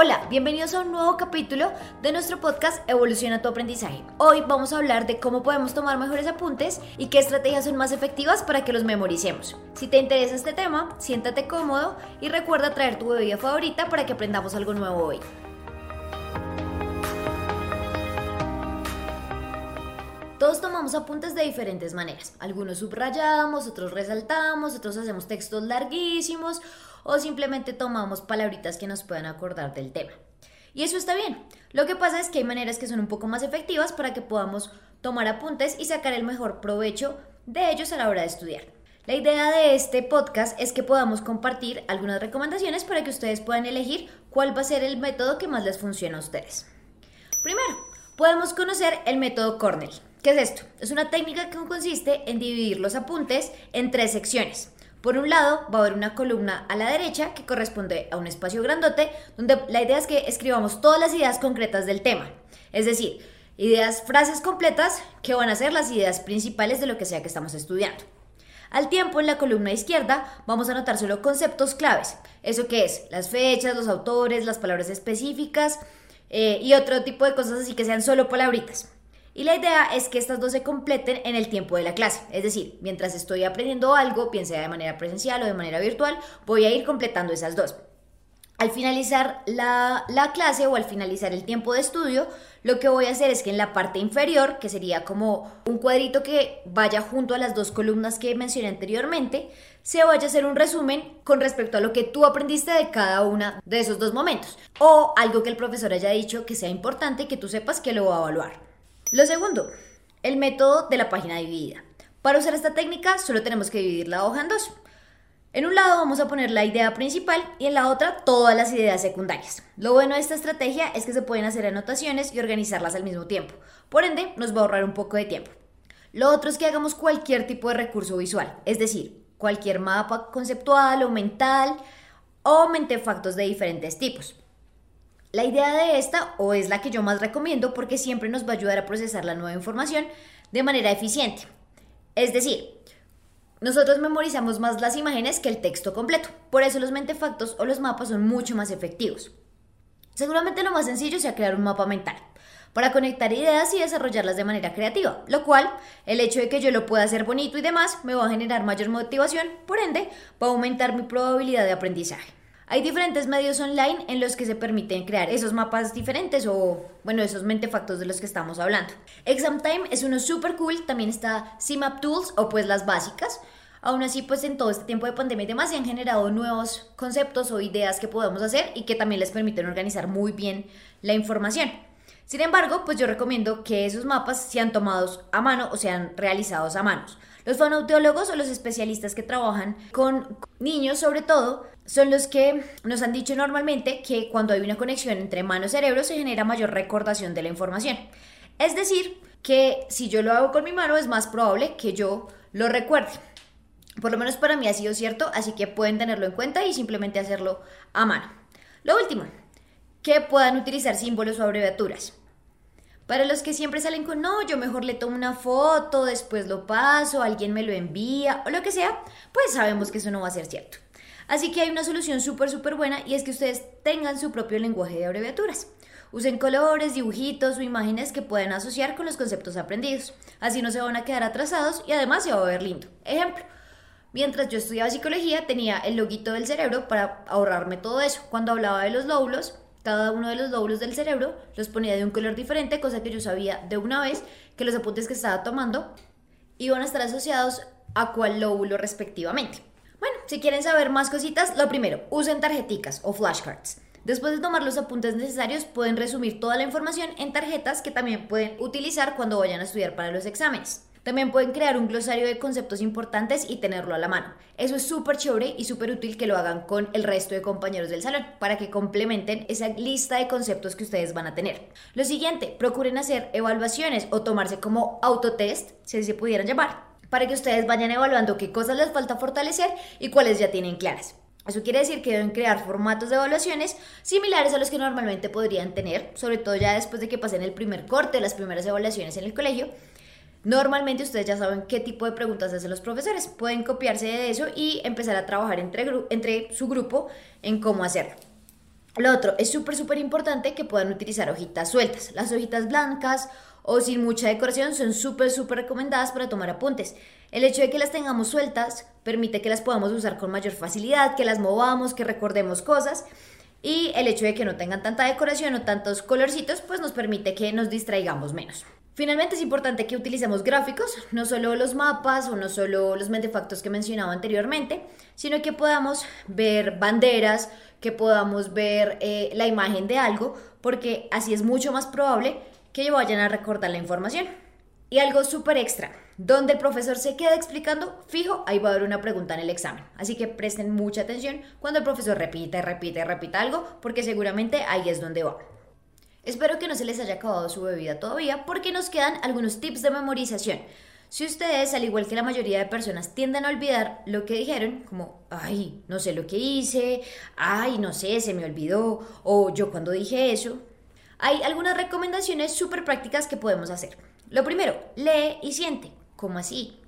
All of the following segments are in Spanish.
Hola, bienvenidos a un nuevo capítulo de nuestro podcast Evoluciona tu aprendizaje. Hoy vamos a hablar de cómo podemos tomar mejores apuntes y qué estrategias son más efectivas para que los memoricemos. Si te interesa este tema, siéntate cómodo y recuerda traer tu bebida favorita para que aprendamos algo nuevo hoy. Todos tomamos apuntes de diferentes maneras. Algunos subrayamos, otros resaltamos, otros hacemos textos larguísimos o simplemente tomamos palabritas que nos puedan acordar del tema. Y eso está bien. Lo que pasa es que hay maneras que son un poco más efectivas para que podamos tomar apuntes y sacar el mejor provecho de ellos a la hora de estudiar. La idea de este podcast es que podamos compartir algunas recomendaciones para que ustedes puedan elegir cuál va a ser el método que más les funciona a ustedes. Primero, podemos conocer el método Cornell. ¿Qué es esto? Es una técnica que consiste en dividir los apuntes en tres secciones. Por un lado, va a haber una columna a la derecha que corresponde a un espacio grandote, donde la idea es que escribamos todas las ideas concretas del tema. Es decir, ideas, frases completas que van a ser las ideas principales de lo que sea que estamos estudiando. Al tiempo, en la columna izquierda, vamos a anotar solo conceptos claves. ¿Eso qué es? Las fechas, los autores, las palabras específicas eh, y otro tipo de cosas así que sean solo palabritas. Y la idea es que estas dos se completen en el tiempo de la clase. Es decir, mientras estoy aprendiendo algo, bien sea de manera presencial o de manera virtual, voy a ir completando esas dos. Al finalizar la, la, clase o al finalizar el tiempo de estudio, lo que voy a hacer es que en la parte inferior, que sería como un cuadrito que vaya junto a las dos columnas que mencioné anteriormente, se vaya a hacer un resumen con respecto a lo que tú aprendiste de cada una de esos dos momentos. O algo que el profesor haya dicho que sea importante que tú sepas que lo va a evaluar. Lo segundo, el método de la página dividida. Para usar esta técnica solo tenemos que dividir la hoja en dos. En un lado vamos a poner la idea principal y en la otra todas las ideas secundarias. Lo bueno de esta estrategia es que se pueden hacer anotaciones y organizarlas al mismo tiempo. Por ende, nos va a ahorrar un poco de tiempo. Lo otro es que hagamos cualquier tipo de recurso visual, es decir, cualquier mapa conceptual o mental o mentefactos de diferentes tipos. La idea de esta, o es la que yo más recomiendo, porque siempre nos va a ayudar a procesar la nueva información de manera eficiente. Es decir, nosotros memorizamos más las imágenes que el texto completo. Por eso los mentefactos o los mapas son mucho más efectivos. Seguramente lo más sencillo sea crear un mapa mental para conectar ideas y desarrollarlas de manera creativa, lo cual, el hecho de que yo lo pueda hacer bonito y demás, me va a generar mayor motivación, por ende, va a aumentar mi probabilidad de aprendizaje. Hay diferentes medios online en los que se permiten crear esos mapas diferentes o, bueno, esos mentefactos de los que estamos hablando. ExamTime es uno súper cool, también está CMAP Tools o pues las básicas. Aún así, pues en todo este tiempo de pandemia y demás se han generado nuevos conceptos o ideas que podemos hacer y que también les permiten organizar muy bien la información. Sin embargo, pues yo recomiendo que esos mapas sean tomados a mano o sean realizados a manos. Los fonoaudiólogos o los especialistas que trabajan con niños, sobre todo, son los que nos han dicho normalmente que cuando hay una conexión entre mano y cerebro se genera mayor recordación de la información. Es decir, que si yo lo hago con mi mano es más probable que yo lo recuerde. Por lo menos para mí ha sido cierto, así que pueden tenerlo en cuenta y simplemente hacerlo a mano. Lo último, que puedan utilizar símbolos o abreviaturas. Para los que siempre salen con, no, yo mejor le tomo una foto, después lo paso, alguien me lo envía o lo que sea, pues sabemos que eso no va a ser cierto. Así que hay una solución súper, súper buena y es que ustedes tengan su propio lenguaje de abreviaturas. Usen colores, dibujitos o imágenes que puedan asociar con los conceptos aprendidos. Así no se van a quedar atrasados y además se va a ver lindo. Ejemplo, mientras yo estudiaba psicología tenía el loguito del cerebro para ahorrarme todo eso. Cuando hablaba de los lóbulos, cada uno de los lóbulos del cerebro los ponía de un color diferente, cosa que yo sabía de una vez que los apuntes que estaba tomando iban a estar asociados a cuál lóbulo respectivamente. Bueno, si quieren saber más cositas, lo primero, usen tarjeticas o flashcards. Después de tomar los apuntes necesarios, pueden resumir toda la información en tarjetas que también pueden utilizar cuando vayan a estudiar para los exámenes. También pueden crear un glosario de conceptos importantes y tenerlo a la mano. Eso es súper chévere y súper útil que lo hagan con el resto de compañeros del salón para que complementen esa lista de conceptos que ustedes van a tener. Lo siguiente, procuren hacer evaluaciones o tomarse como autotest, si se pudieran llamar, para que ustedes vayan evaluando qué cosas les falta fortalecer y cuáles ya tienen claras. Eso quiere decir que deben crear formatos de evaluaciones similares a los que normalmente podrían tener, sobre todo ya después de que pasen el primer corte, las primeras evaluaciones en el colegio, Normalmente ustedes ya saben qué tipo de preguntas hacen los profesores. Pueden copiarse de eso y empezar a trabajar entre, entre su grupo en cómo hacerlo. Lo otro, es súper, súper importante que puedan utilizar hojitas sueltas. Las hojitas blancas o sin mucha decoración son súper, súper recomendadas para tomar apuntes. El hecho de que las tengamos sueltas permite que las podamos usar con mayor facilidad, que las movamos, que recordemos cosas. Y el hecho de que no tengan tanta decoración o tantos colorcitos, pues nos permite que nos distraigamos menos. Finalmente es importante que utilicemos gráficos, no solo los mapas o no solo los mentefactos que mencionaba anteriormente, sino que podamos ver banderas, que podamos ver eh, la imagen de algo, porque así es mucho más probable que vayan a recordar la información. Y algo súper extra, donde el profesor se queda explicando, fijo, ahí va a haber una pregunta en el examen. Así que presten mucha atención cuando el profesor repite, repite, repita algo, porque seguramente ahí es donde va. Espero que no se les haya acabado su bebida todavía porque nos quedan algunos tips de memorización. Si ustedes, al igual que la mayoría de personas, tienden a olvidar lo que dijeron, como, ay, no sé lo que hice, ay, no sé, se me olvidó, o yo cuando dije eso, hay algunas recomendaciones súper prácticas que podemos hacer. Lo primero, lee y siente. ¿Cómo así?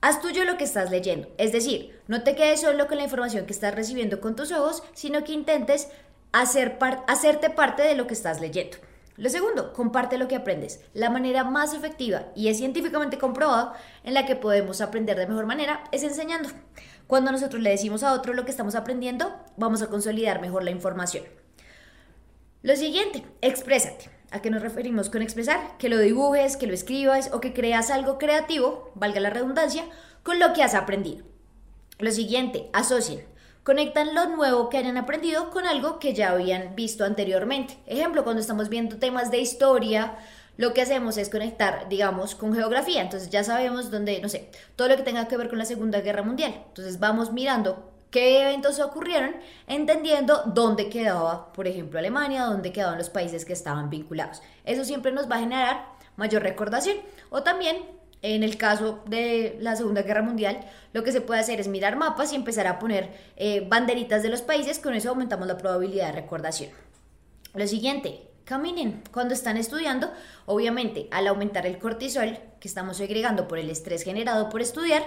Haz tuyo lo que estás leyendo, es decir, no te quedes solo con la información que estás recibiendo con tus ojos, sino que intentes hacer hacerte parte de lo que estás leyendo. Lo segundo, comparte lo que aprendes. La manera más efectiva y es científicamente comprobado en la que podemos aprender de mejor manera es enseñando. Cuando nosotros le decimos a otro lo que estamos aprendiendo, vamos a consolidar mejor la información. Lo siguiente, exprésate. ¿A qué nos referimos con expresar? Que lo dibujes, que lo escribas o que creas algo creativo, valga la redundancia, con lo que has aprendido. Lo siguiente, asocien. Conectan lo nuevo que hayan aprendido con algo que ya habían visto anteriormente. Ejemplo, cuando estamos viendo temas de historia, lo que hacemos es conectar, digamos, con geografía. Entonces ya sabemos dónde, no sé, todo lo que tenga que ver con la Segunda Guerra Mundial. Entonces vamos mirando qué eventos ocurrieron, entendiendo dónde quedaba, por ejemplo, Alemania, dónde quedaban los países que estaban vinculados. Eso siempre nos va a generar mayor recordación. O también en el caso de la Segunda Guerra Mundial, lo que se puede hacer es mirar mapas y empezar a poner eh, banderitas de los países, con eso aumentamos la probabilidad de recordación. Lo siguiente, caminen. Cuando están estudiando, obviamente al aumentar el cortisol que estamos segregando por el estrés generado por estudiar,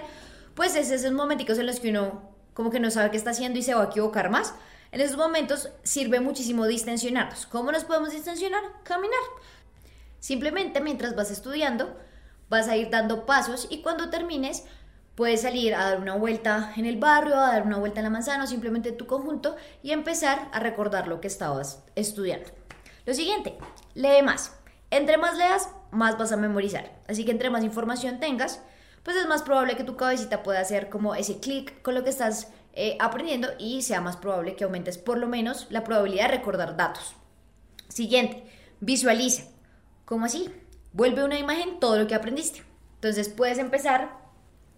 pues es esos momenticos en los que uno como que no sabe qué está haciendo y se va a equivocar más. En esos momentos sirve muchísimo distensionarnos. ¿Cómo nos podemos distensionar? Caminar. Simplemente mientras vas estudiando, vas a ir dando pasos y cuando termines puedes salir a dar una vuelta en el barrio, a dar una vuelta en la manzana o simplemente en tu conjunto y empezar a recordar lo que estabas estudiando. Lo siguiente, lee más. Entre más leas, más vas a memorizar. Así que entre más información tengas, pues es más probable que tu cabecita pueda hacer como ese clic con lo que estás eh, aprendiendo y sea más probable que aumentes por lo menos la probabilidad de recordar datos. Siguiente, visualiza. ¿Cómo así? Vuelve una imagen todo lo que aprendiste. Entonces puedes empezar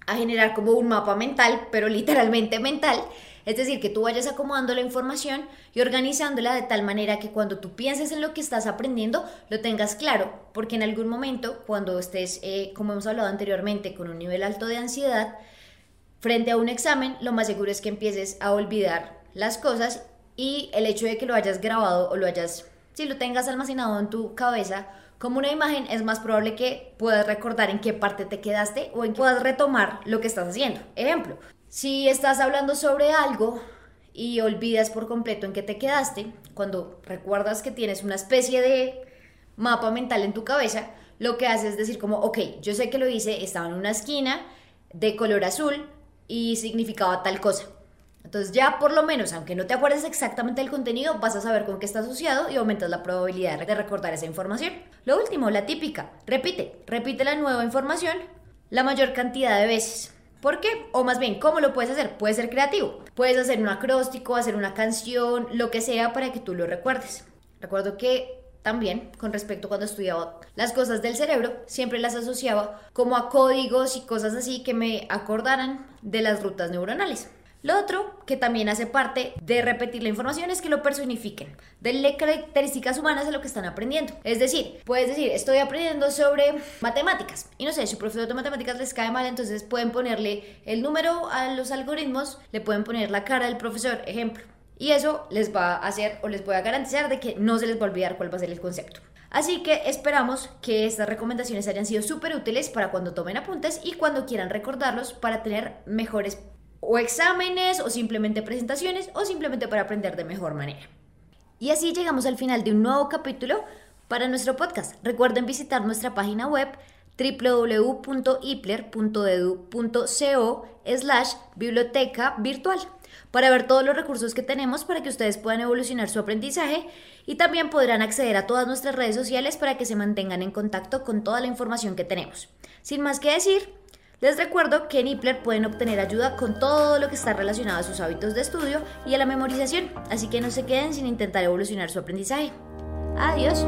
a generar como un mapa mental, pero literalmente mental. Es decir, que tú vayas acomodando la información y organizándola de tal manera que cuando tú pienses en lo que estás aprendiendo, lo tengas claro, porque en algún momento, cuando estés, eh, como hemos hablado anteriormente, con un nivel alto de ansiedad, frente a un examen, lo más seguro es que empieces a olvidar las cosas y el hecho de que lo hayas grabado o lo hayas, si lo tengas almacenado en tu cabeza, como una imagen es más probable que puedas recordar en qué parte te quedaste o en puedas retomar lo que estás haciendo. Ejemplo, si estás hablando sobre algo y olvidas por completo en qué te quedaste, cuando recuerdas que tienes una especie de mapa mental en tu cabeza, lo que haces es decir como, ok, yo sé que lo hice, estaba en una esquina de color azul y significaba tal cosa. Entonces ya por lo menos, aunque no te acuerdes exactamente del contenido, vas a saber con qué está asociado y aumentas la probabilidad de recordar esa información. Lo último, la típica, repite, repite la nueva información la mayor cantidad de veces. ¿Por qué? O más bien, ¿cómo lo puedes hacer? Puedes ser creativo. Puedes hacer un acróstico, hacer una canción, lo que sea para que tú lo recuerdes. Recuerdo que también, con respecto a cuando estudiaba las cosas del cerebro, siempre las asociaba como a códigos y cosas así que me acordaran de las rutas neuronales. Lo otro que también hace parte de repetir la información es que lo personifiquen, denle características humanas a lo que están aprendiendo. Es decir, puedes decir, estoy aprendiendo sobre matemáticas y no sé, su profesor de matemáticas les cae mal, entonces pueden ponerle el número a los algoritmos, le pueden poner la cara del profesor, ejemplo. Y eso les va a hacer o les voy a garantizar de que no se les va a olvidar cuál va a ser el concepto. Así que esperamos que estas recomendaciones hayan sido súper útiles para cuando tomen apuntes y cuando quieran recordarlos para tener mejores o exámenes o simplemente presentaciones o simplemente para aprender de mejor manera. Y así llegamos al final de un nuevo capítulo para nuestro podcast. Recuerden visitar nuestra página web www.ipler.edu.co slash biblioteca virtual para ver todos los recursos que tenemos para que ustedes puedan evolucionar su aprendizaje y también podrán acceder a todas nuestras redes sociales para que se mantengan en contacto con toda la información que tenemos. Sin más que decir, les recuerdo que en Ipler pueden obtener ayuda con todo lo que está relacionado a sus hábitos de estudio y a la memorización, así que no se queden sin intentar evolucionar su aprendizaje. Adiós.